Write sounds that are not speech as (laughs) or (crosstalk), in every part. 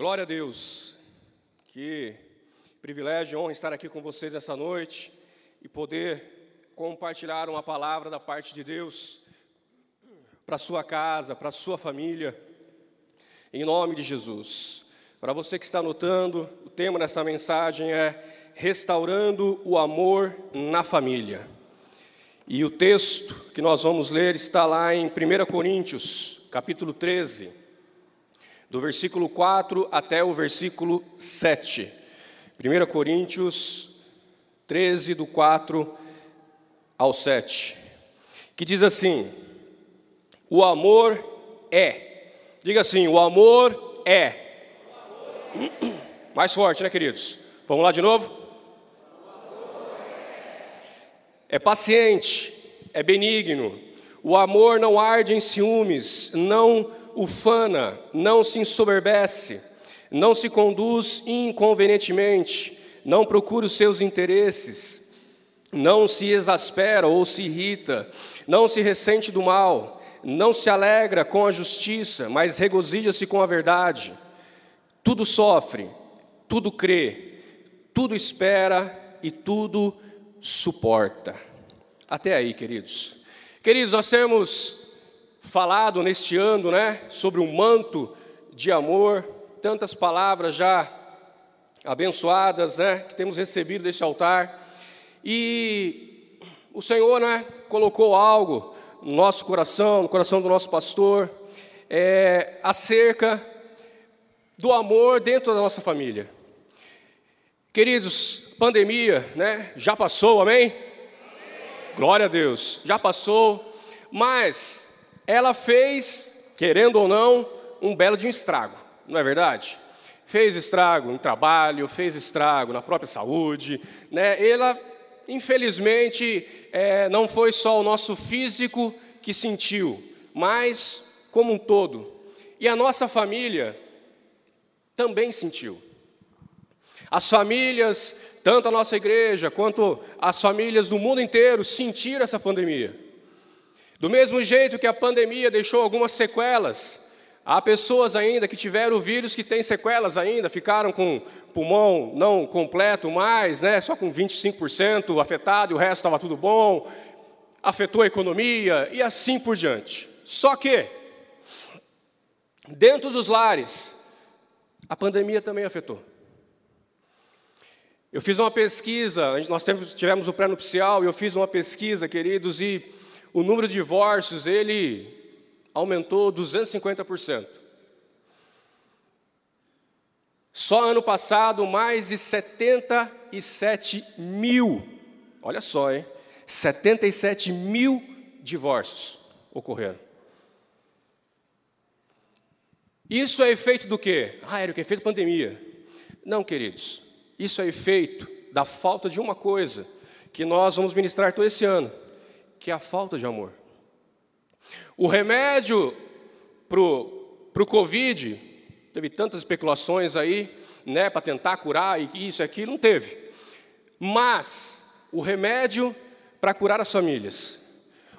Glória a Deus. Que privilégio honra estar aqui com vocês essa noite e poder compartilhar uma palavra da parte de Deus para sua casa, para sua família, em nome de Jesus. Para você que está anotando, o tema dessa mensagem é Restaurando o Amor na Família. E o texto que nós vamos ler está lá em 1 Coríntios, capítulo 13 do versículo 4 até o versículo 7. 1 Coríntios 13, do 4 ao 7, que diz assim: O amor é, diga assim, o amor é. (clears throat) Mais forte, né, queridos? Vamos lá de novo? É paciente, é benigno. O amor não arde em ciúmes, não ufana, não se ensoberbece, não se conduz inconvenientemente, não procura os seus interesses, não se exaspera ou se irrita, não se ressente do mal, não se alegra com a justiça, mas regozija-se com a verdade. Tudo sofre, tudo crê, tudo espera e tudo suporta. Até aí, queridos. Queridos, nós temos falado neste ano, né, sobre um manto de amor, tantas palavras já abençoadas, né, que temos recebido deste altar. E o Senhor, né, colocou algo no nosso coração, no coração do nosso pastor, é, acerca do amor dentro da nossa família. Queridos, pandemia, né, já passou, amém? amém? Glória a Deus, já passou, mas ela fez, querendo ou não, um belo de um estrago, não é verdade? Fez estrago no trabalho, fez estrago na própria saúde, né? Ela, infelizmente, é, não foi só o nosso físico que sentiu, mas como um todo. E a nossa família também sentiu. As famílias, tanto a nossa igreja quanto as famílias do mundo inteiro, sentiram essa pandemia. Do mesmo jeito que a pandemia deixou algumas sequelas, há pessoas ainda que tiveram o vírus que têm sequelas ainda, ficaram com pulmão não completo mais, né, só com 25% afetado e o resto estava tudo bom, afetou a economia e assim por diante. Só que, dentro dos lares, a pandemia também afetou. Eu fiz uma pesquisa, nós tivemos o pré-nupcial, e eu fiz uma pesquisa, queridos, e o número de divórcios ele aumentou 250%. Só ano passado, mais de 77 mil, olha só, hein? 77 mil divórcios ocorreram. Isso é efeito do quê? Ah, era o que? Efeito pandemia. Não, queridos. Isso é efeito da falta de uma coisa que nós vamos ministrar todo esse ano que é a falta de amor. O remédio para o Covid, teve tantas especulações aí, né, para tentar curar e isso aqui, não teve. Mas o remédio para curar as famílias,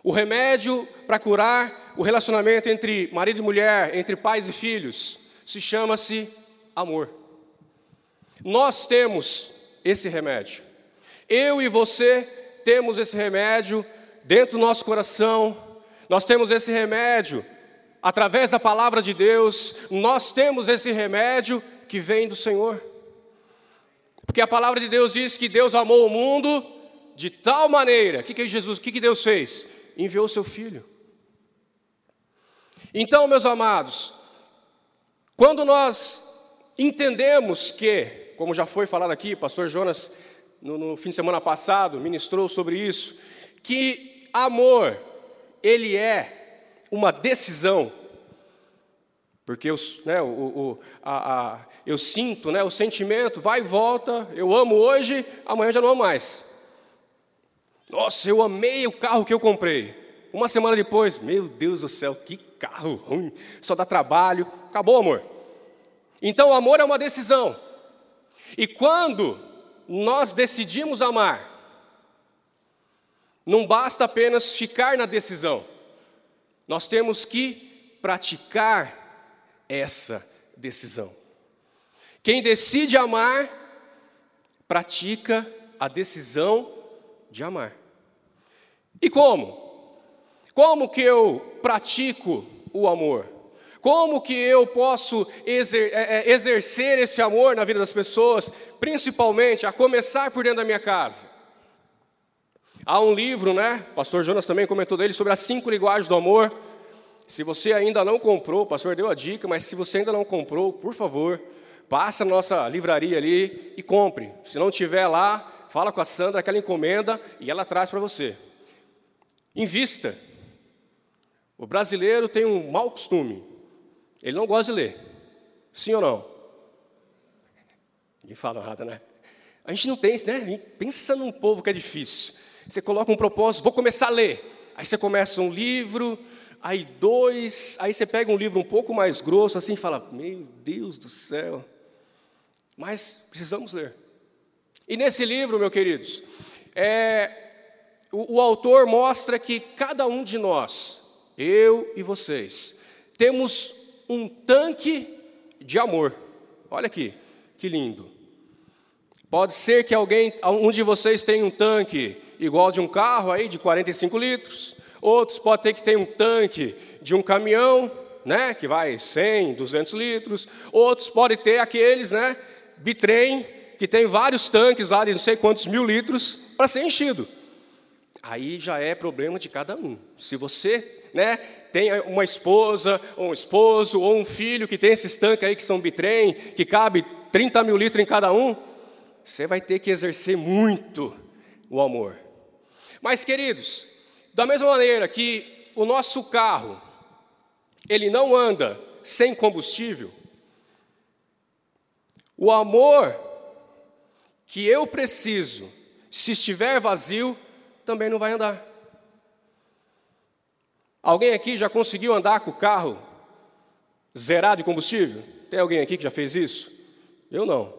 o remédio para curar o relacionamento entre marido e mulher, entre pais e filhos, se chama-se amor. Nós temos esse remédio. Eu e você temos esse remédio dentro do nosso coração, nós temos esse remédio, através da palavra de Deus, nós temos esse remédio que vem do Senhor. Porque a palavra de Deus diz que Deus amou o mundo de tal maneira, o que, que Jesus, o que, que Deus fez? Enviou o seu filho. Então, meus amados, quando nós entendemos que, como já foi falado aqui, pastor Jonas, no, no fim de semana passado, ministrou sobre isso, que amor, ele é uma decisão. Porque eu, né, o, o, a, a, eu sinto, né, o sentimento vai e volta, eu amo hoje, amanhã já não amo mais. Nossa, eu amei o carro que eu comprei. Uma semana depois, meu Deus do céu, que carro ruim, só dá trabalho. Acabou, amor. Então, o amor é uma decisão. E quando nós decidimos amar, não basta apenas ficar na decisão, nós temos que praticar essa decisão. Quem decide amar, pratica a decisão de amar. E como? Como que eu pratico o amor? Como que eu posso exer é, é, exercer esse amor na vida das pessoas, principalmente a começar por dentro da minha casa? Há um livro, né? Pastor Jonas também comentou dele sobre as cinco linguagens do amor. Se você ainda não comprou, o pastor deu a dica, mas se você ainda não comprou, por favor, passa na nossa livraria ali e compre. Se não tiver lá, fala com a Sandra que ela encomenda e ela traz para você. Invista. O brasileiro tem um mau costume. Ele não gosta de ler. Sim ou não? Ninguém fala nada, né? A gente não tem, né? Pensa num povo que é difícil. Você coloca um propósito, vou começar a ler. Aí você começa um livro, aí dois, aí você pega um livro um pouco mais grosso assim e fala: Meu Deus do céu. Mas precisamos ler. E nesse livro, meus queridos, é, o, o autor mostra que cada um de nós, eu e vocês, temos um tanque de amor. Olha aqui, que lindo. Pode ser que alguém, um de vocês tenha um tanque igual de um carro aí de 45 litros. Outros pode ter que ter um tanque de um caminhão, né, que vai 100, 200 litros. Outros podem ter aqueles, né, bitrem, que tem vários tanques lá de não sei quantos mil litros para ser enchido. Aí já é problema de cada um. Se você né, tem uma esposa, ou um esposo, ou um filho que tem esses tanques aí que são bitrem, que cabe 30 mil litros em cada um, você vai ter que exercer muito o amor. Mas, queridos, da mesma maneira que o nosso carro, ele não anda sem combustível, o amor que eu preciso, se estiver vazio, também não vai andar. Alguém aqui já conseguiu andar com o carro zerado de combustível? Tem alguém aqui que já fez isso? Eu não.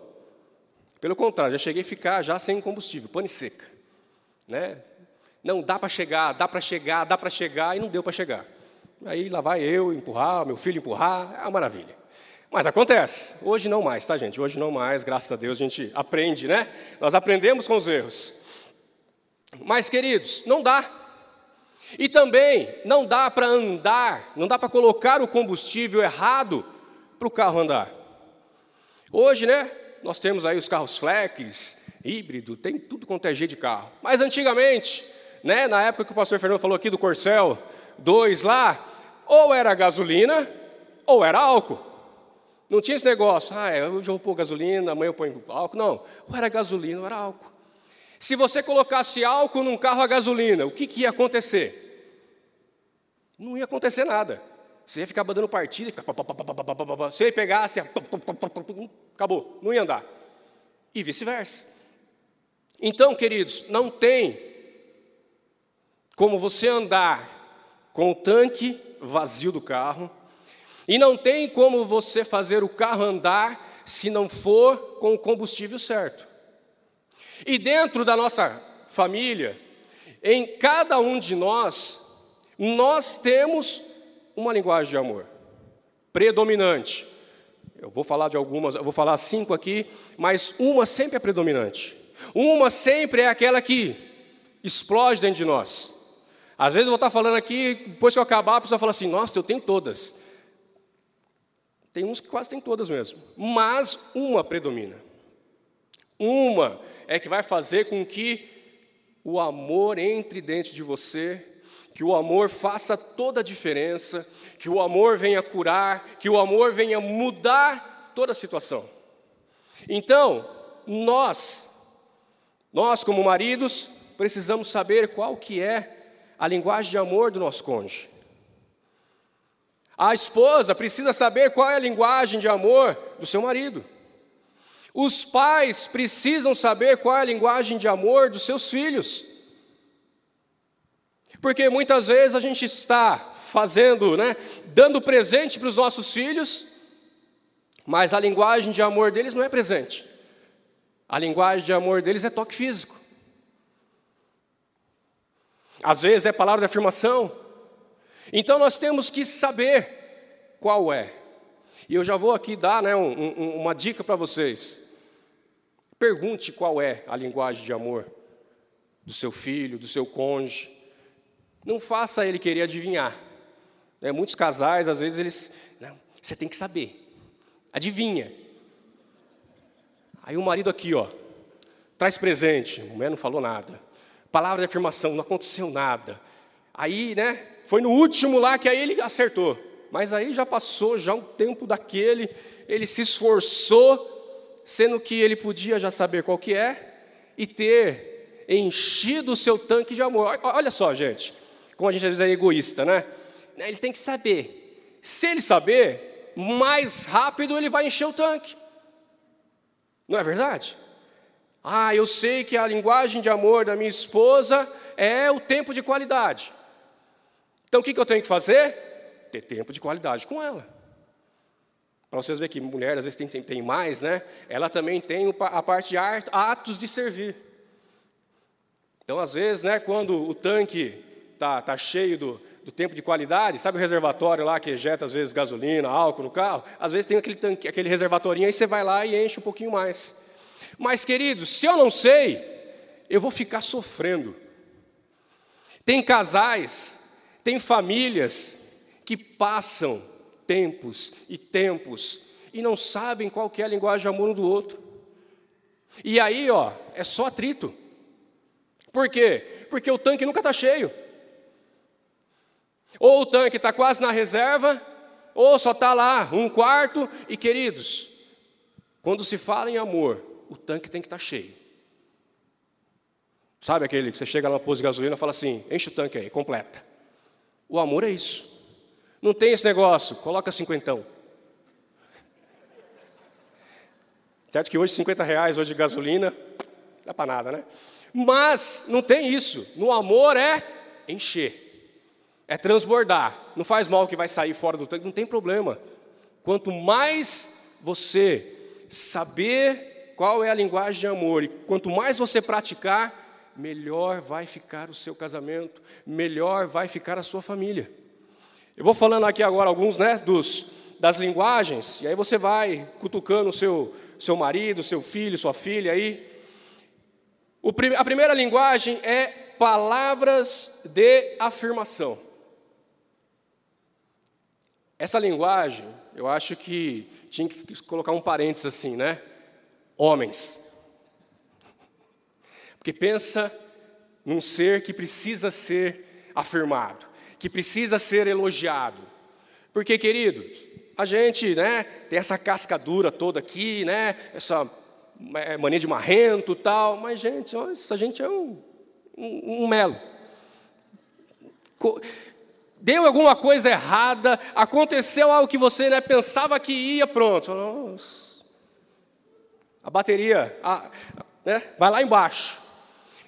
Pelo contrário, já cheguei a ficar já sem combustível, pane seca. Né? Não, dá para chegar, dá para chegar, dá para chegar, e não deu para chegar. Aí lá vai eu empurrar, meu filho empurrar, é uma maravilha. Mas acontece, hoje não mais, tá gente? Hoje não mais, graças a Deus a gente aprende, né? Nós aprendemos com os erros. Mas, queridos, não dá. E também não dá para andar, não dá para colocar o combustível errado para o carro andar. Hoje, né, nós temos aí os carros flex, híbrido, tem tudo quanto é jeito de carro. Mas antigamente, né, na época que o pastor Fernando falou aqui do Corcel 2 lá, ou era gasolina ou era álcool. Não tinha esse negócio, ah, hoje eu vou pôr gasolina, amanhã eu ponho álcool. Não, ou era gasolina ou era álcool. Se você colocasse álcool num carro a gasolina, o que, que ia acontecer? Não ia acontecer nada. Você ia ficar dando partida, ia ficar. Você ia pegar, assim, acabou, não ia andar. E vice-versa. Então, queridos, não tem como você andar com o tanque vazio do carro, e não tem como você fazer o carro andar se não for com o combustível certo. E dentro da nossa família, em cada um de nós, nós temos uma linguagem de amor predominante. Eu vou falar de algumas, eu vou falar cinco aqui, mas uma sempre é predominante. Uma sempre é aquela que explode dentro de nós. Às vezes eu vou estar falando aqui, depois que eu acabar, a pessoa fala assim: Nossa, eu tenho todas. Tem uns que quase têm todas mesmo. Mas uma predomina. Uma é que vai fazer com que o amor entre dentro de você, que o amor faça toda a diferença, que o amor venha curar, que o amor venha mudar toda a situação. Então, nós, nós como maridos, precisamos saber qual que é a linguagem de amor do nosso cônjuge. A esposa precisa saber qual é a linguagem de amor do seu marido. Os pais precisam saber qual é a linguagem de amor dos seus filhos. Porque muitas vezes a gente está fazendo, né, dando presente para os nossos filhos, mas a linguagem de amor deles não é presente. A linguagem de amor deles é toque físico. Às vezes é palavra de afirmação. Então nós temos que saber qual é. E eu já vou aqui dar né, um, um, uma dica para vocês. Pergunte qual é a linguagem de amor do seu filho, do seu cônjuge. Não faça ele querer adivinhar. É, muitos casais, às vezes, eles. Não, você tem que saber. Adivinha. Aí o marido aqui, ó, traz presente. A mulher não falou nada. Palavra de afirmação, não aconteceu nada. Aí, né, foi no último lá que aí ele acertou. Mas aí já passou já um tempo daquele, ele se esforçou, sendo que ele podia já saber qual que é e ter enchido o seu tanque de amor. Olha só, gente, como a gente às vezes é egoísta, né? Ele tem que saber. Se ele saber, mais rápido ele vai encher o tanque. Não é verdade? Ah, eu sei que a linguagem de amor da minha esposa é o tempo de qualidade. Então o que eu tenho que fazer? Ter tempo de qualidade com ela. Para vocês verem que mulher às vezes tem, tem, tem mais, né? Ela também tem a parte de atos de servir. Então, às vezes, né, quando o tanque está tá cheio do, do tempo de qualidade, sabe o reservatório lá que ejeta às vezes gasolina, álcool no carro? Às vezes tem aquele, tanque, aquele reservatorinho, aí você vai lá e enche um pouquinho mais. Mas, queridos, se eu não sei, eu vou ficar sofrendo. Tem casais, tem famílias que passam tempos e tempos e não sabem qual que é a linguagem de amor um do outro. E aí, ó, é só atrito. Por quê? Porque o tanque nunca está cheio. Ou o tanque está quase na reserva, ou só está lá um quarto. E queridos, quando se fala em amor, o tanque tem que estar tá cheio. Sabe aquele que você chega lá no posto de gasolina e fala assim: enche o tanque aí, completa. O amor é isso. Não tem esse negócio, coloca cinquentão. Certo que hoje 50 reais hoje de gasolina, dá para nada, né? Mas não tem isso. No amor é encher é transbordar. Não faz mal que vai sair fora do tanque, não tem problema. Quanto mais você saber qual é a linguagem de amor e quanto mais você praticar, melhor vai ficar o seu casamento, melhor vai ficar a sua família. Eu vou falando aqui agora alguns, né, dos das linguagens, e aí você vai cutucando o seu seu marido, seu filho, sua filha aí. O, a primeira linguagem é palavras de afirmação. Essa linguagem, eu acho que tinha que colocar um parênteses assim, né? Homens. Porque pensa num ser que precisa ser afirmado, que precisa ser elogiado. Porque, queridos, a gente, né, tem essa casca dura toda aqui, né, essa é, mania de marrento tal, mas, gente, essa gente é um, um, um melo deu alguma coisa errada, aconteceu algo que você né, pensava que ia, pronto. Nossa. A bateria a, né, vai lá embaixo.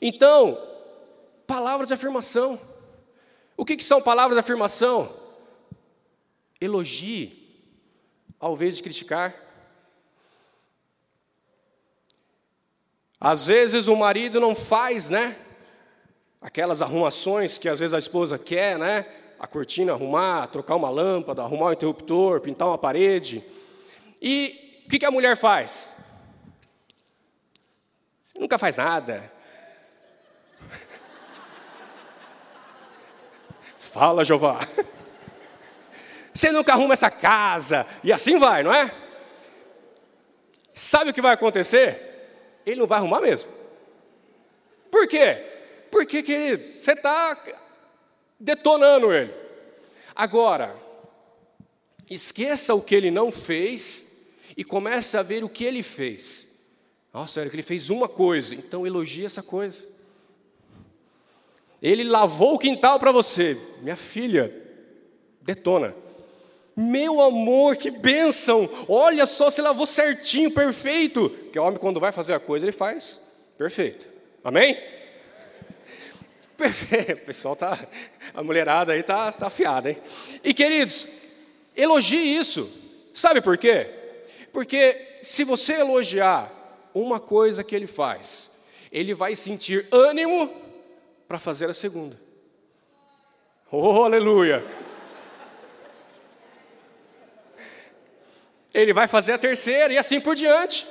Então, palavras de afirmação. O que, que são palavras de afirmação? Elogie, ao invés de criticar. Às vezes o marido não faz, né? Aquelas arrumações que às vezes a esposa quer, né? a cortina, arrumar, trocar uma lâmpada, arrumar o interruptor, pintar uma parede. E o que a mulher faz? Você nunca faz nada. Fala, Jeová. Você nunca arruma essa casa. E assim vai, não é? Sabe o que vai acontecer? Ele não vai arrumar mesmo. Por quê? Porque, querido, você está detonando ele. Agora, esqueça o que ele não fez e comece a ver o que ele fez. Nossa, Érico, ele fez uma coisa, então elogie essa coisa. Ele lavou o quintal para você. Minha filha, detona. Meu amor, que bênção! Olha só, você lavou certinho, perfeito. Porque o homem, quando vai fazer a coisa, ele faz perfeito. Amém? (laughs) O pessoal tá, a mulherada aí tá, tá afiada, hein? E queridos, elogie isso. Sabe por quê? Porque se você elogiar uma coisa que ele faz, ele vai sentir ânimo para fazer a segunda. Oh, aleluia! ele vai fazer a terceira e assim por diante.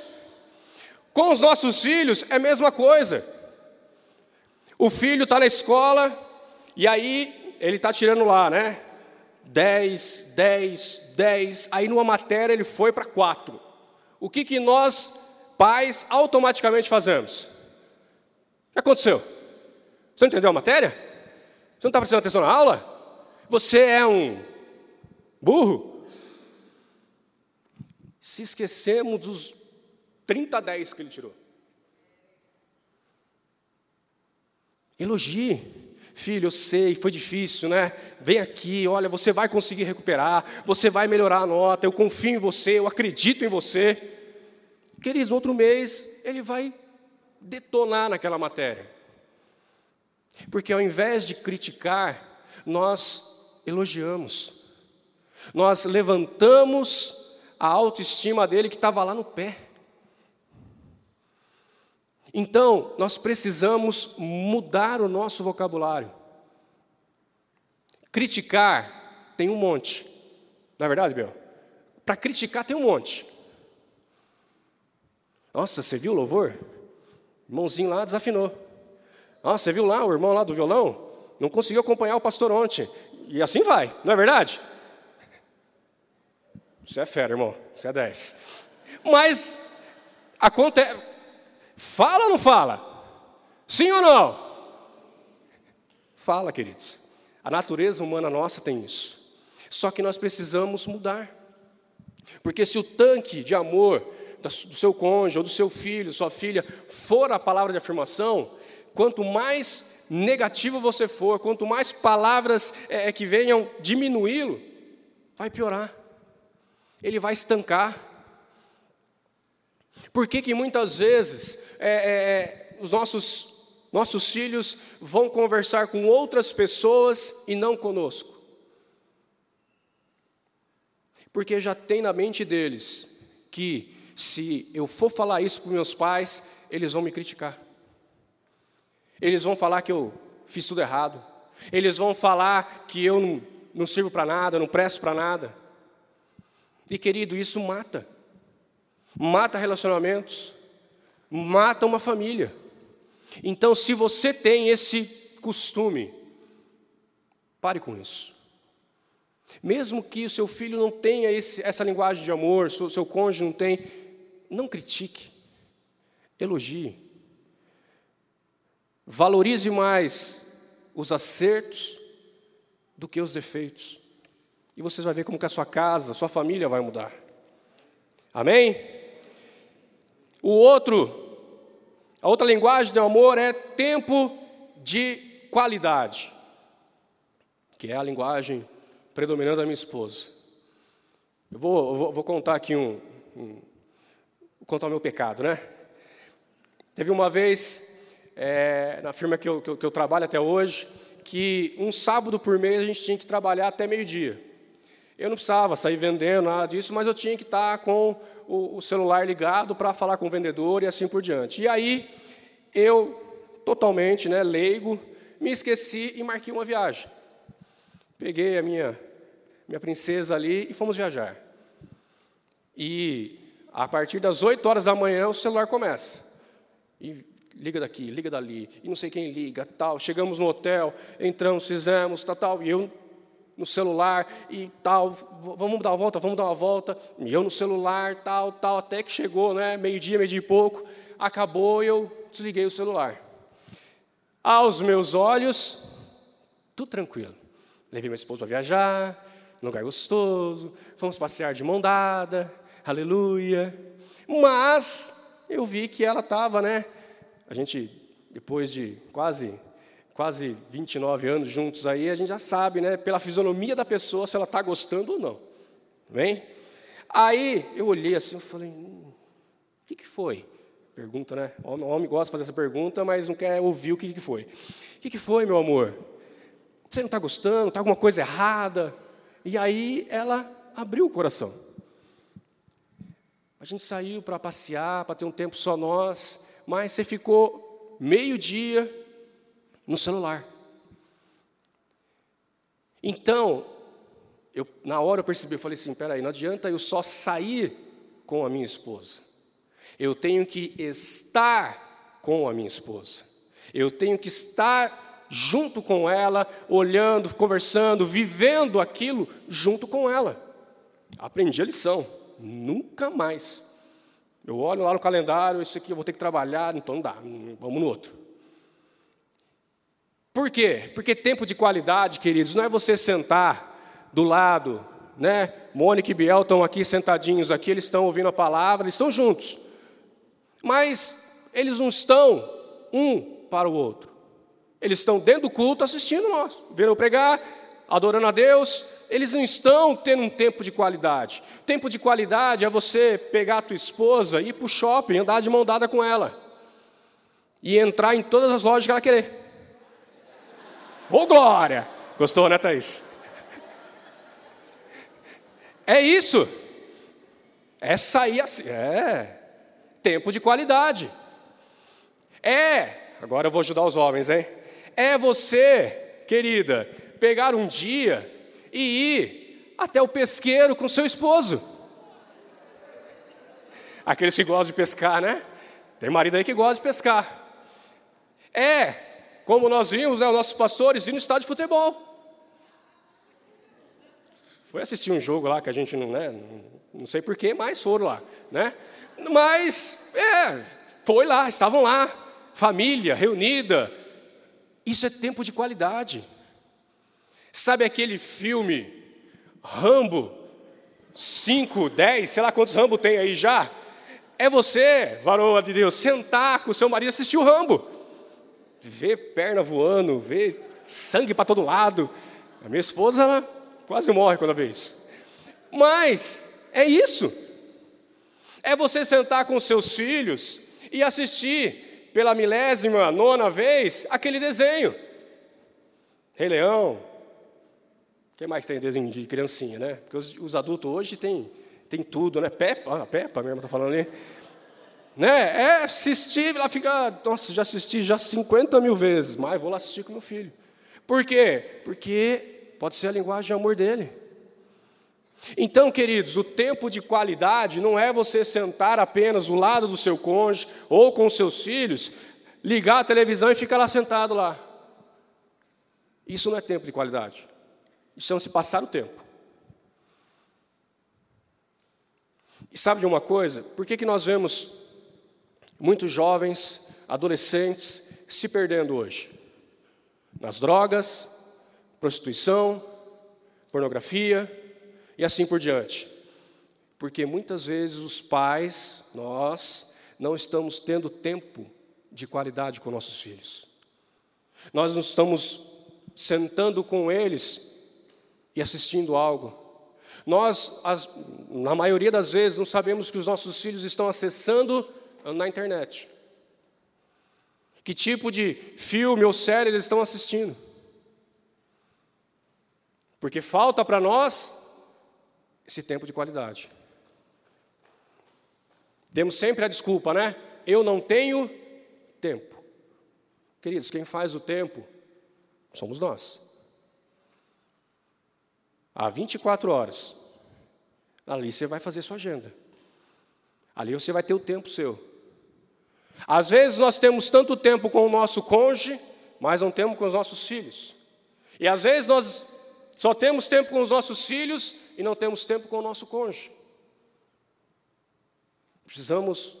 Com os nossos filhos é a mesma coisa. O filho está na escola e aí ele está tirando lá, né? 10, 10, 10. Aí numa matéria ele foi para 4. O que, que nós, pais, automaticamente fazemos? O que aconteceu? Você não entendeu a matéria? Você não está prestando atenção na aula? Você é um burro? Se esquecemos dos 30 a 10 que ele tirou. Elogie. Filho, eu sei, foi difícil, né? Vem aqui, olha, você vai conseguir recuperar, você vai melhorar a nota, eu confio em você, eu acredito em você. Queridos, outro mês, ele vai detonar naquela matéria. Porque ao invés de criticar, nós elogiamos, nós levantamos a autoestima dele que estava lá no pé. Então, nós precisamos mudar o nosso vocabulário. Criticar tem um monte. Não é verdade, Bel? Para criticar tem um monte. Nossa, você viu o louvor? O irmãozinho lá desafinou. Nossa, você viu lá o irmão lá do violão? Não conseguiu acompanhar o pastor ontem. E assim vai, não é verdade? Você é fera, irmão. Você é 10. Mas acontece Fala ou não fala? Sim ou não? Fala, queridos. A natureza humana nossa tem isso. Só que nós precisamos mudar. Porque se o tanque de amor do seu cônjuge, ou do seu filho, sua filha, for a palavra de afirmação, quanto mais negativo você for, quanto mais palavras é, é que venham diminuí-lo, vai piorar. Ele vai estancar. Por que, que muitas vezes é, é, é, os nossos, nossos filhos vão conversar com outras pessoas e não conosco? Porque já tem na mente deles que se eu for falar isso para meus pais, eles vão me criticar. Eles vão falar que eu fiz tudo errado. Eles vão falar que eu não, não sirvo para nada, não presto para nada. E querido, isso mata mata relacionamentos, mata uma família. Então, se você tem esse costume, pare com isso. Mesmo que o seu filho não tenha esse, essa linguagem de amor, seu, seu cônjuge não tem, não critique, elogie. Valorize mais os acertos do que os defeitos. E você vai ver como que a sua casa, a sua família vai mudar. Amém? O outro, a outra linguagem do amor é tempo de qualidade, que é a linguagem predominante da minha esposa. Eu vou, eu vou, vou contar aqui um, um, Vou contar o meu pecado, né? Teve uma vez, é, na firma que eu, que eu, que eu trabalho até hoje, que um sábado por mês a gente tinha que trabalhar até meio-dia. Eu não precisava sair vendendo nada disso, mas eu tinha que estar com o, o celular ligado para falar com o vendedor e assim por diante. E aí, eu, totalmente né, leigo, me esqueci e marquei uma viagem. Peguei a minha, minha princesa ali e fomos viajar. E a partir das 8 horas da manhã o celular começa. E liga daqui, liga dali, e não sei quem liga, tal. Chegamos no hotel, entramos, fizemos, tal, tal. E eu no celular e tal, vamos dar uma volta, vamos dar uma volta, e eu no celular, tal, tal, até que chegou, né, meio-dia, meio-dia e pouco, acabou eu desliguei o celular. Aos meus olhos, tudo tranquilo. Levei minha esposa para viajar, lugar gostoso, fomos passear de mão dada, aleluia. Mas eu vi que ela estava, né, a gente, depois de quase quase 29 anos juntos aí, a gente já sabe, né, pela fisionomia da pessoa, se ela está gostando ou não. Bem? Aí eu olhei assim e falei, hum, o que, que foi? Pergunta, né? O homem gosta de fazer essa pergunta, mas não quer ouvir o que, que foi. O que, que foi, meu amor? Você não está gostando? Está alguma coisa errada? E aí ela abriu o coração. A gente saiu para passear, para ter um tempo só nós, mas você ficou meio-dia no celular. Então, eu, na hora eu percebi, eu falei assim, peraí, não adianta eu só sair com a minha esposa. Eu tenho que estar com a minha esposa. Eu tenho que estar junto com ela, olhando, conversando, vivendo aquilo junto com ela. Aprendi a lição. Nunca mais. Eu olho lá no calendário, isso aqui eu vou ter que trabalhar, então não dá, vamos no outro. Por quê? Porque tempo de qualidade, queridos, não é você sentar do lado, né? Mônica e Biel estão aqui sentadinhos aqui, eles estão ouvindo a palavra, eles estão juntos. Mas eles não estão um para o outro. Eles estão dentro do culto assistindo nós, vendo pregar, adorando a Deus, eles não estão tendo um tempo de qualidade. Tempo de qualidade é você pegar a tua esposa, ir para o shopping, andar de mão dada com ela. E entrar em todas as lojas que ela querer. Ô oh, glória! Gostou, né, Thaís? É isso. É sair assim. É. Tempo de qualidade. É. Agora eu vou ajudar os homens, hein? É você, querida, pegar um dia e ir até o pesqueiro com seu esposo. Aqueles que gostam de pescar, né? Tem marido aí que gosta de pescar. É, como nós vimos, né, os nossos pastores ir no estádio de futebol. Foi assistir um jogo lá que a gente não, né, não sei porquê, mas foram lá, né? Mas, é, foi lá, estavam lá, família reunida. Isso é tempo de qualidade. Sabe aquele filme Rambo 5, 10, sei lá quantos Rambo tem aí já? É você, varoa de Deus, sentar com o seu marido e assistir o Rambo. Ver perna voando, ver sangue para todo lado. A minha esposa quase morre quando isso. Mas é isso. É você sentar com seus filhos e assistir pela milésima, nona vez aquele desenho. Rei Leão, o que mais tem desenho de criancinha, né? Porque os, os adultos hoje têm tem tudo, né? Peppa, ah, Peppa mesmo está falando ali. Né? É assistir, ela fica, nossa, já assisti já 50 mil vezes, mas vou lá assistir com meu filho. Por quê? Porque pode ser a linguagem de amor dele. Então, queridos, o tempo de qualidade não é você sentar apenas do lado do seu cônjuge ou com seus filhos, ligar a televisão e ficar lá sentado lá. Isso não é tempo de qualidade. Isso chama-se passar o tempo. E sabe de uma coisa? Por que, que nós vemos muitos jovens, adolescentes se perdendo hoje? Nas drogas, prostituição, pornografia e assim por diante. Porque muitas vezes os pais, nós, não estamos tendo tempo de qualidade com nossos filhos. Nós não estamos sentando com eles e assistindo algo. Nós, as, na maioria das vezes, não sabemos que os nossos filhos estão acessando na internet. Que tipo de filme ou série eles estão assistindo. Porque falta para nós esse tempo de qualidade. Temos sempre a desculpa, né? Eu não tenho tempo. Queridos, quem faz o tempo somos nós há 24 horas. Ali você vai fazer sua agenda. Ali você vai ter o tempo seu. Às vezes nós temos tanto tempo com o nosso cônjuge, mas não temos com os nossos filhos. E às vezes nós só temos tempo com os nossos filhos e não temos tempo com o nosso cônjuge. Precisamos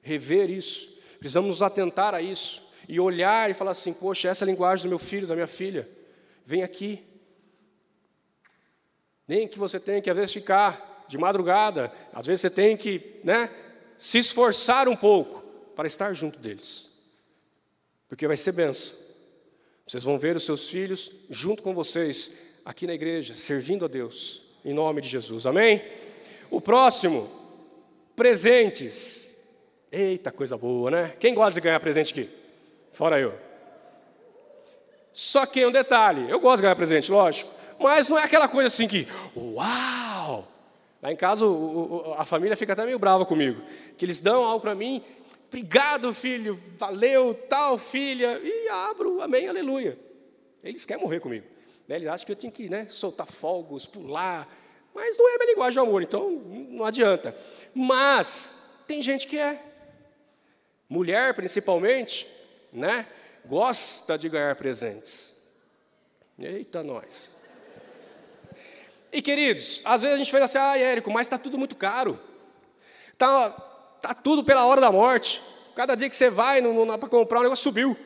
rever isso, precisamos nos atentar a isso e olhar e falar assim: poxa, essa é a linguagem do meu filho, da minha filha, vem aqui, nem que você tenha que, às vezes, ficar de madrugada, às vezes você tem que né, se esforçar um pouco para estar junto deles, porque vai ser benção. Vocês vão ver os seus filhos junto com vocês aqui na igreja, servindo a Deus, em nome de Jesus, amém? O próximo, presentes. Eita, coisa boa, né? Quem gosta de ganhar presente aqui? Fora eu. Só que um detalhe, eu gosto de ganhar presente, lógico. Mas não é aquela coisa assim que, uau! Lá em casa a família fica até meio brava comigo. Que eles dão algo para mim, obrigado filho, valeu, tal filha, e abro, amém, aleluia. Eles querem morrer comigo. Né? Eles acham que eu tinha que né, soltar fogos, pular. Mas não é minha linguagem de amor, então não adianta. Mas tem gente que é. Mulher, principalmente, né, gosta de ganhar presentes. Eita, nós. E queridos, às vezes a gente fala assim, ah, Érico, mas está tudo muito caro. Está tá tudo pela hora da morte. Cada dia que você vai para comprar, o negócio subiu.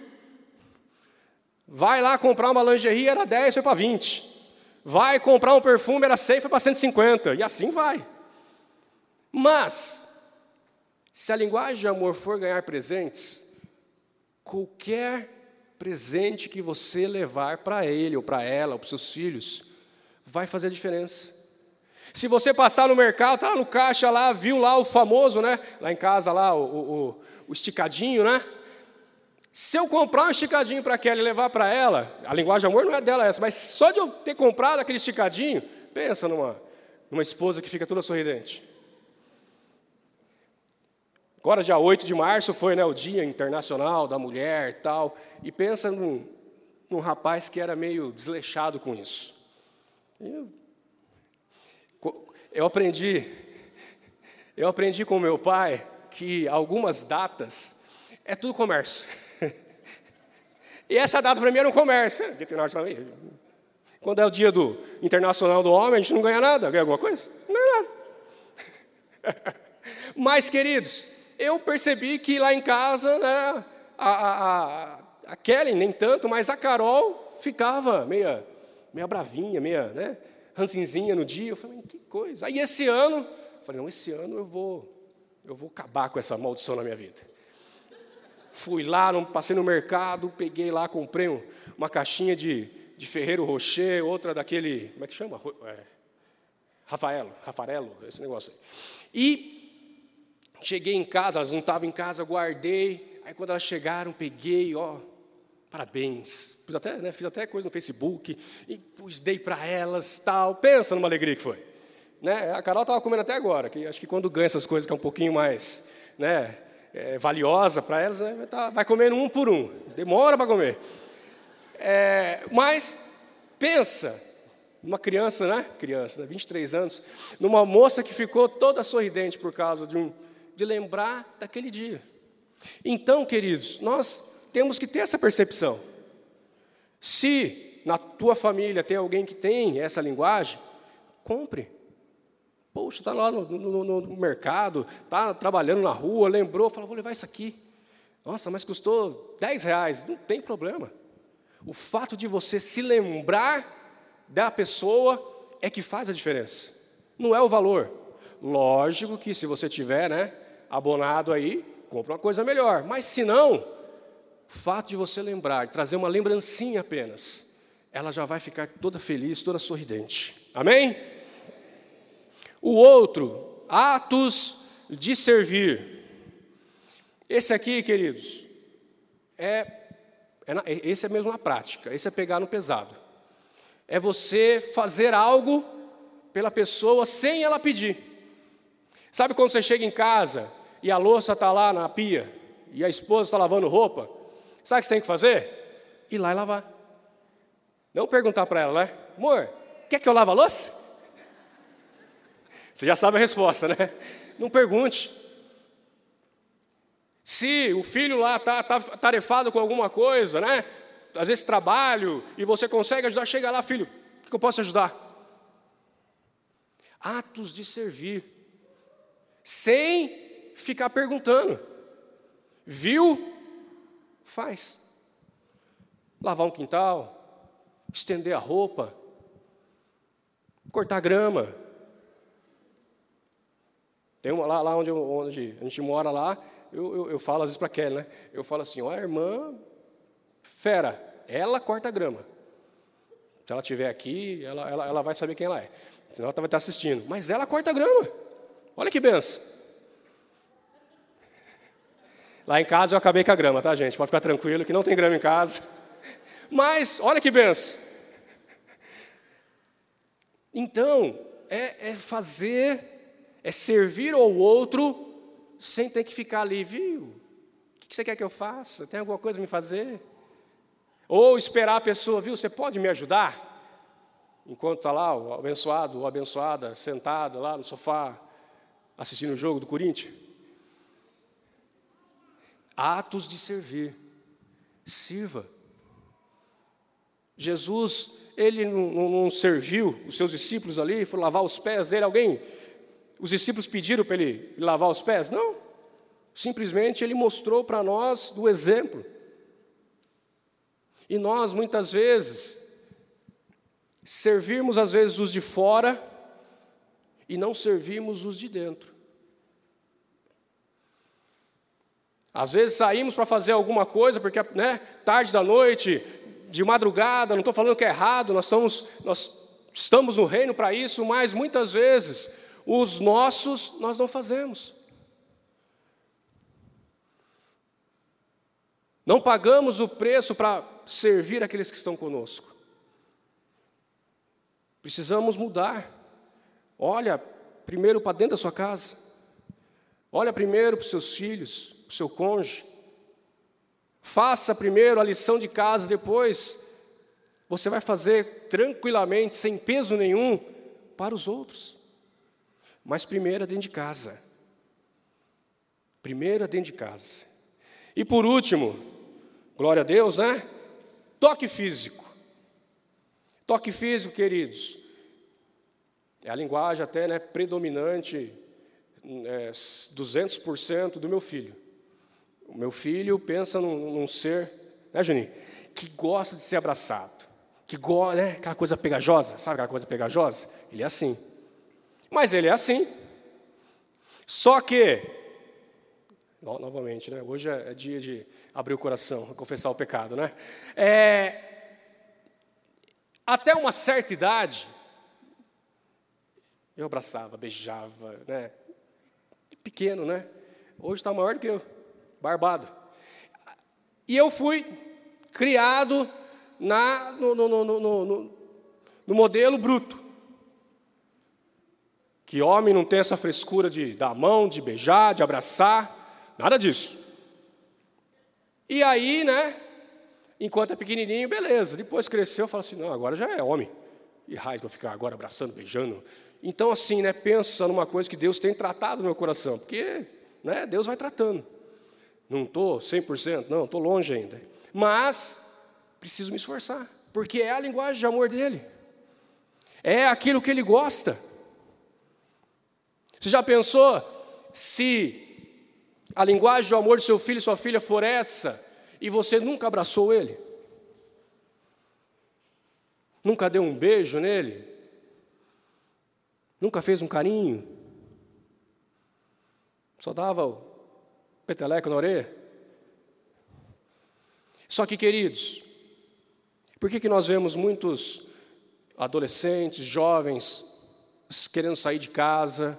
Vai lá comprar uma lingerie, era 10, foi para 20. Vai comprar um perfume, era 100, foi para 150. E assim vai. Mas, se a linguagem de amor for ganhar presentes, qualquer presente que você levar para ele, ou para ela, ou para seus filhos, vai fazer diferença. Se você passar no mercado, tá no caixa lá, viu lá o famoso, né? Lá em casa lá o, o, o esticadinho, né? Se eu comprar um esticadinho para aquela e levar para ela, a linguagem amor não é dela essa, mas só de eu ter comprado aquele esticadinho, pensa numa, numa esposa que fica toda sorridente. Agora, dia 8 de março, foi né, o Dia Internacional da Mulher e tal, e pensa num, num rapaz que era meio desleixado com isso. Eu, eu aprendi, eu aprendi com meu pai que algumas datas é tudo comércio. (laughs) E essa data para mim era um comércio. Quando é o dia do Internacional do Homem, a gente não ganha nada. Ganha alguma coisa? Não ganha nada. (laughs) Mas, queridos, eu percebi que lá em casa, né, a, a, a, Kelly nem tanto, mas a Carol ficava meia meia bravinha, meia, né, ranzinzinha no dia. Eu falei, que coisa. Aí esse ano, eu falei, não, esse ano eu vou, eu vou acabar com essa maldição na minha vida. Fui lá, passei no mercado, peguei lá, comprei uma caixinha de, de Ferreiro Rocher, outra daquele, como é que chama? É, Rafaelo, Rafarelo, esse negócio aí. E cheguei em casa, elas não estavam em casa, guardei. Aí quando elas chegaram, peguei, ó, Parabéns. Fiz até, né, fiz até coisa no Facebook e pus, dei para elas, tal. Pensa numa alegria que foi. Né? A Carol estava comendo até agora, que acho que quando ganha essas coisas que é um pouquinho mais né, é, valiosa para elas, né, tá, vai comendo um por um. Demora para comer. É, mas pensa numa criança, né? Criança, né, 23 anos, numa moça que ficou toda sorridente por causa de um de lembrar daquele dia. Então, queridos, nós temos que ter essa percepção. Se na tua família tem alguém que tem essa linguagem, compre. Poxa, está lá no, no, no, mercado, está trabalhando na rua, lembrou, falou, vou levar isso aqui. Nossa, mas custou 10 reais. Não tem problema. O fato de você se lembrar da pessoa é que faz a diferença. Não é o valor. Lógico que se você tiver né, abonado aí, compra uma coisa melhor. Mas se não, o fato de você lembrar, trazer uma lembrancinha apenas, ela já vai ficar toda feliz, toda sorridente. Amém? O outro, atos de servir. Esse aqui, queridos, é, é esse é mesmo na prática, esse é pegar no pesado. É você fazer algo pela pessoa sem ela pedir. Sabe quando você chega em casa e a louça está lá na pia e a esposa está lavando roupa? Sabe o que você tem que fazer? Ir lá e lavar. Não perguntar para ela, né? Amor, quer que eu lave a louça? Você já sabe a resposta, né? Não pergunte. Se o filho lá está tá tarefado com alguma coisa, né? Às vezes trabalho e você consegue ajudar, chega lá, filho, o que eu posso ajudar? Atos de servir, sem ficar perguntando. Viu? Faz. Lavar um quintal, estender a roupa, cortar grama. Tem uma lá, lá onde, onde a gente mora lá, eu, eu, eu falo às vezes para Kelly, né? Eu falo assim, ó, irmã fera, ela corta grama. Se ela estiver aqui, ela, ela, ela vai saber quem ela é. Senão ela vai estar assistindo. Mas ela corta grama. Olha que benção. Lá em casa eu acabei com a grama, tá, gente? Pode ficar tranquilo que não tem grama em casa. Mas, olha que benção. Então, é, é fazer, é servir ao outro sem ter que ficar ali, viu? O que você quer que eu faça? Tem alguma coisa a me fazer? Ou esperar a pessoa, viu? Você pode me ajudar? enquanto está lá o abençoado ou abençoada sentado lá no sofá assistindo o jogo do Corinthians? Atos de servir. Sirva. Jesus, ele não, não, não, serviu os seus discípulos ali, foi lavar os pés dele. Alguém, os discípulos pediram para ele lavar os pés? Não. Simplesmente ele mostrou para nós do exemplo. E nós, muitas vezes, servirmos às vezes os de fora e não servimos os de dentro. Às vezes saímos para fazer alguma coisa, porque né, tarde da noite, de madrugada, não estou falando que é errado, nós estamos, nós estamos no reino para isso, mas muitas vezes os nossos nós não fazemos. Não pagamos o preço para servir aqueles que estão conosco. Precisamos mudar. Olha primeiro para dentro da sua casa. Olha primeiro para os seus filhos, o seu cônjuge. Faça primeiro a lição de casa, depois você vai fazer tranquilamente, sem peso nenhum, para os outros. Mas primeiro é dentro de casa. Primeiro é dentro de casa. E por último, glória a Deus, né? Toque físico. Toque físico, queridos. É a linguagem até né, predominante, é, 200% do meu filho. O meu filho pensa num, num ser, né, Juninho? Que gosta de ser abraçado. Que gosta, né? Aquela coisa pegajosa, sabe aquela coisa pegajosa? Ele é assim. Mas ele é assim. Só que, novamente, né? Hoje é, é dia de abrir o coração, confessar o pecado, né? É, até uma certa idade, eu abraçava, beijava, né? Pequeno, né? Hoje está maior do que eu, barbado. E eu fui criado na, no, no, no, no modelo bruto. Que homem não tem essa frescura de dar a mão, de beijar, de abraçar, nada disso. E aí, né, Enquanto é pequenininho, beleza. Depois cresceu, fala assim, não, agora já é homem. E raiz, vou ficar agora abraçando, beijando. Então, assim, né, pensa numa coisa que Deus tem tratado no meu coração. Porque né, Deus vai tratando. Não estou 100%, não, estou longe ainda. Mas, preciso me esforçar. Porque é a linguagem de amor dele. É aquilo que ele gosta. Você já pensou se a linguagem do amor de seu filho e sua filha for essa, e você nunca abraçou ele? Nunca deu um beijo nele? Nunca fez um carinho? Só dava peteleco na orelha? Só que, queridos, por que, que nós vemos muitos adolescentes, jovens, querendo sair de casa,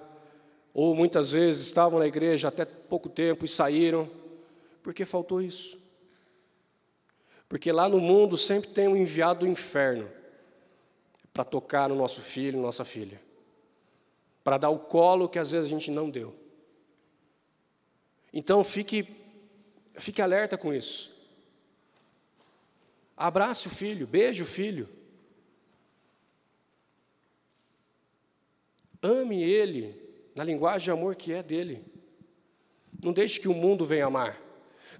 ou muitas vezes estavam na igreja até pouco tempo e saíram? Porque faltou isso. Porque lá no mundo sempre tem um enviado do inferno para tocar no nosso filho, nossa filha. Para dar o colo que às vezes a gente não deu. Então fique, fique alerta com isso. Abrace o filho, beije o filho. Ame ele na linguagem de amor que é dele. Não deixe que o mundo venha amar.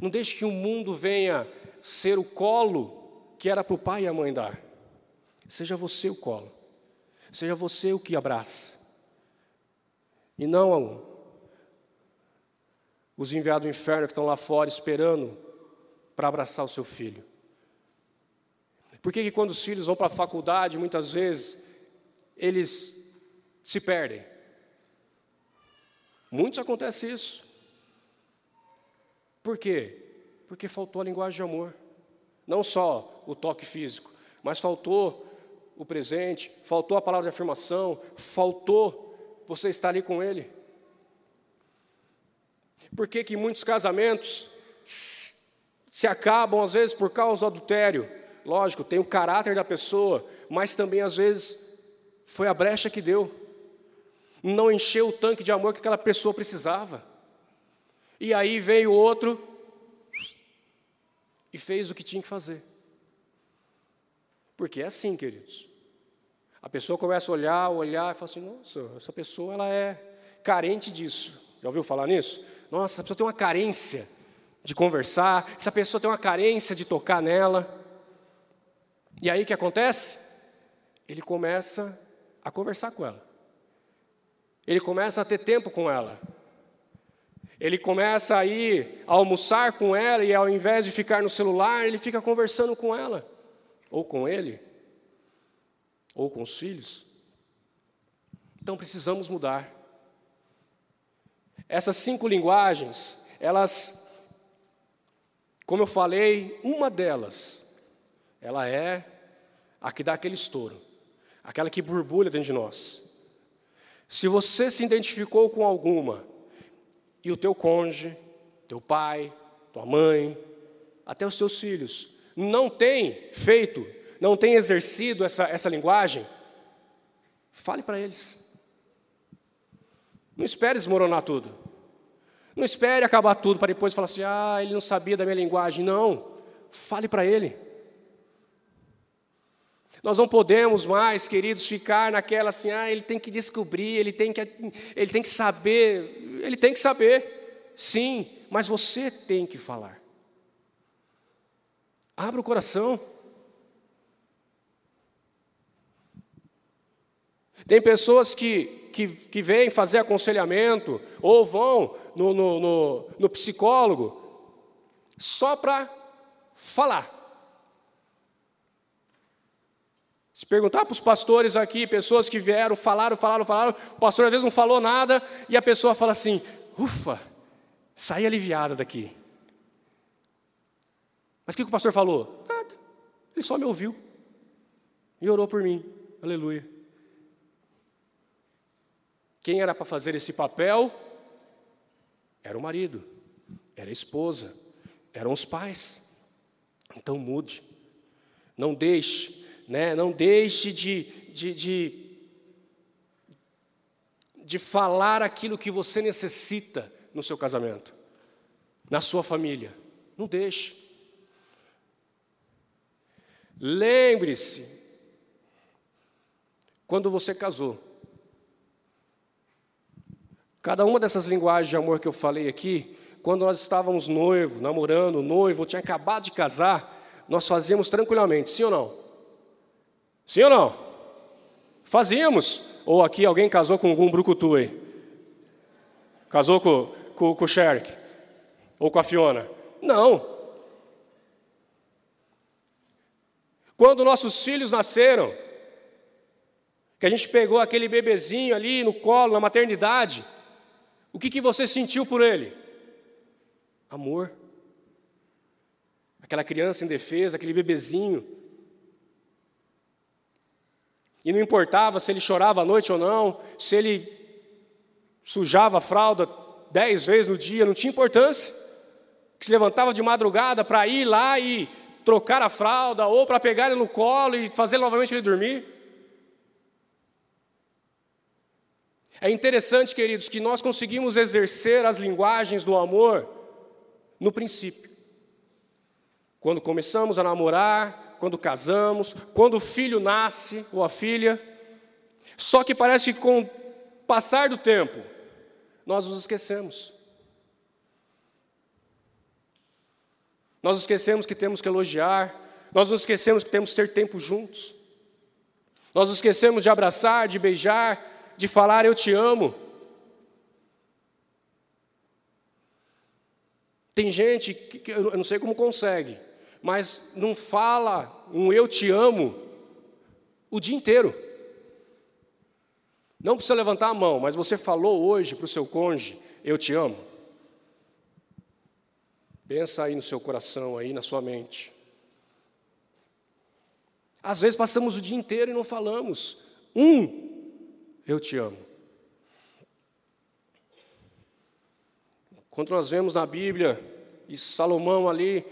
Não deixe que o mundo venha ser o colo que era para o pai e a mãe dar. Seja você o colo. Seja você o que abraça. E não os enviados do inferno que estão lá fora esperando para abraçar o seu filho. Por que, que quando os filhos vão para a faculdade, muitas vezes, eles se perdem? Muitos acontece isso. Por quê? Porque faltou a linguagem de amor. Não só o toque físico, mas faltou o presente, faltou a palavra de afirmação, faltou você estar ali com ele. Por que, que muitos casamentos se acabam, às vezes, por causa do adultério? Lógico, tem o caráter da pessoa, mas também, às vezes, foi a brecha que deu. Não encheu o tanque de amor que aquela pessoa precisava. E aí veio outro e fez o que tinha que fazer. Porque é assim, queridos. A pessoa começa a olhar, olhar e fala assim: nossa, essa pessoa ela é carente disso. Já ouviu falar nisso? Nossa, essa pessoa tem uma carência de conversar, essa pessoa tem uma carência de tocar nela. E aí o que acontece? Ele começa a conversar com ela. Ele começa a ter tempo com ela. Ele começa a ir a almoçar com ela e ao invés de ficar no celular, ele fica conversando com ela, ou com ele, ou com os filhos. Então precisamos mudar. Essas cinco linguagens, elas, como eu falei, uma delas, ela é a que dá aquele estouro, aquela que borbulha dentro de nós. Se você se identificou com alguma, e o teu cônjuge, teu pai, tua mãe, até os seus filhos, não tem feito, não tem exercido essa, essa linguagem, fale para eles. Não espere desmoronar tudo. Não espere acabar tudo para depois falar assim: ah, ele não sabia da minha linguagem. Não. Fale para ele. Nós não podemos mais, queridos, ficar naquela assim, ah, ele tem que descobrir, ele tem que, ele tem que saber, ele tem que saber, sim, mas você tem que falar. Abra o coração. Tem pessoas que, que, que vêm fazer aconselhamento ou vão no, no, no, no psicólogo só para falar. Se perguntar para os pastores aqui, pessoas que vieram, falaram, falaram, falaram, o pastor às vezes não falou nada, e a pessoa fala assim: ufa, saí aliviada daqui. Mas o que, que o pastor falou? Nada, ele só me ouviu e orou por mim, aleluia. Quem era para fazer esse papel? Era o marido, era a esposa, eram os pais. Então mude, não deixe né? não deixe de, de, de, de falar aquilo que você necessita no seu casamento, na sua família. Não deixe. Lembre-se, quando você casou, cada uma dessas linguagens de amor que eu falei aqui, quando nós estávamos noivo, namorando, noivo, ou tinha acabado de casar, nós fazíamos tranquilamente, sim ou não? Sim ou não? Fazíamos. Ou aqui alguém casou com algum brucutu aí? Casou com, com, com o Sherk? Ou com a Fiona? Não. Quando nossos filhos nasceram, que a gente pegou aquele bebezinho ali no colo, na maternidade, o que, que você sentiu por ele? Amor. Aquela criança indefesa, aquele bebezinho. E não importava se ele chorava à noite ou não, se ele sujava a fralda dez vezes no dia, não tinha importância. Que se levantava de madrugada para ir lá e trocar a fralda, ou para pegar ele no colo e fazer novamente ele dormir. É interessante, queridos, que nós conseguimos exercer as linguagens do amor no princípio. Quando começamos a namorar, quando casamos, quando o filho nasce ou a filha. Só que parece que com o passar do tempo, nós nos esquecemos. Nós esquecemos que temos que elogiar, nós nos esquecemos que temos que ter tempo juntos. Nós nos esquecemos de abraçar, de beijar, de falar eu te amo. Tem gente que eu não sei como consegue, mas não fala um eu te amo o dia inteiro. Não precisa levantar a mão, mas você falou hoje para o seu cônjuge, eu te amo. Pensa aí no seu coração, aí na sua mente. Às vezes passamos o dia inteiro e não falamos. Um, eu te amo. Quando nós vemos na Bíblia, e Salomão ali,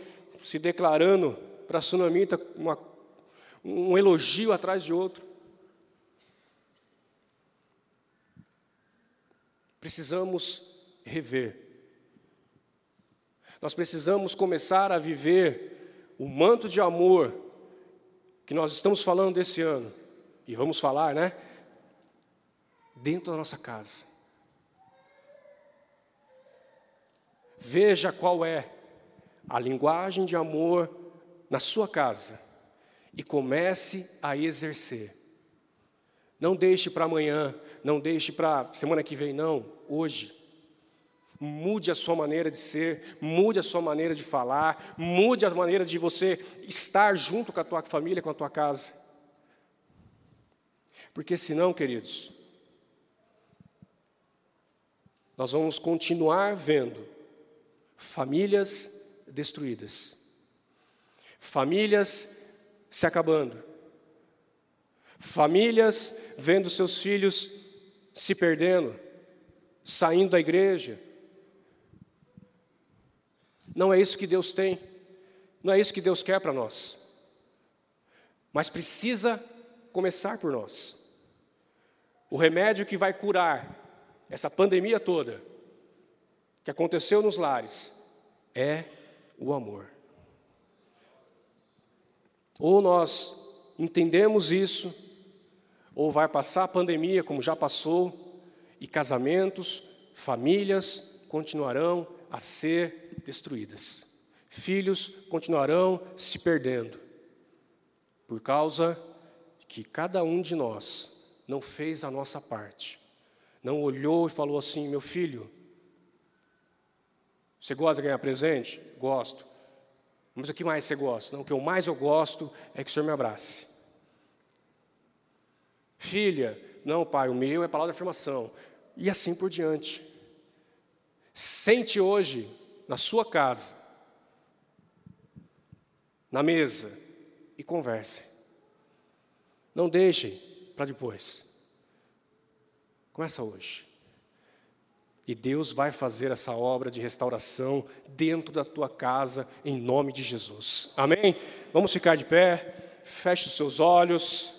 se declarando para a sunamita uma, um elogio atrás de outro. Precisamos rever. Nós precisamos começar a viver o manto de amor que nós estamos falando desse ano e vamos falar, né? Dentro da nossa casa. Veja qual é a linguagem de amor na sua casa e comece a exercer. Não deixe para amanhã, não deixe para semana que vem, não, hoje. Mude a sua maneira de ser, mude a sua maneira de falar, mude a maneira de você estar junto com a tua família, com a tua casa. Porque senão, queridos, nós vamos continuar vendo famílias destruídas, famílias se acabando, famílias vendo seus filhos se perdendo, saindo da igreja. Não é isso que Deus tem, não é isso que Deus quer para nós. Mas precisa começar por nós. O remédio que vai curar essa pandemia toda que aconteceu nos lares é o amor. Ou nós entendemos isso, ou vai passar a pandemia como já passou, e casamentos, famílias continuarão a ser destruídas. Filhos continuarão se perdendo, por causa que cada um de nós não fez a nossa parte. Não olhou e falou assim: meu filho, você gosta de ganhar presente? Gosto. Mas o que mais você gosta? Não, o que eu mais eu gosto é que o Senhor me abrace. Filha, não, pai, o meu é palavra de afirmação. E assim por diante. Sente hoje, na sua casa, na mesa, e converse. Não deixe para depois. Começa hoje. E Deus vai fazer essa obra de restauração dentro da tua casa, em nome de Jesus. Amém? Vamos ficar de pé, feche os seus olhos.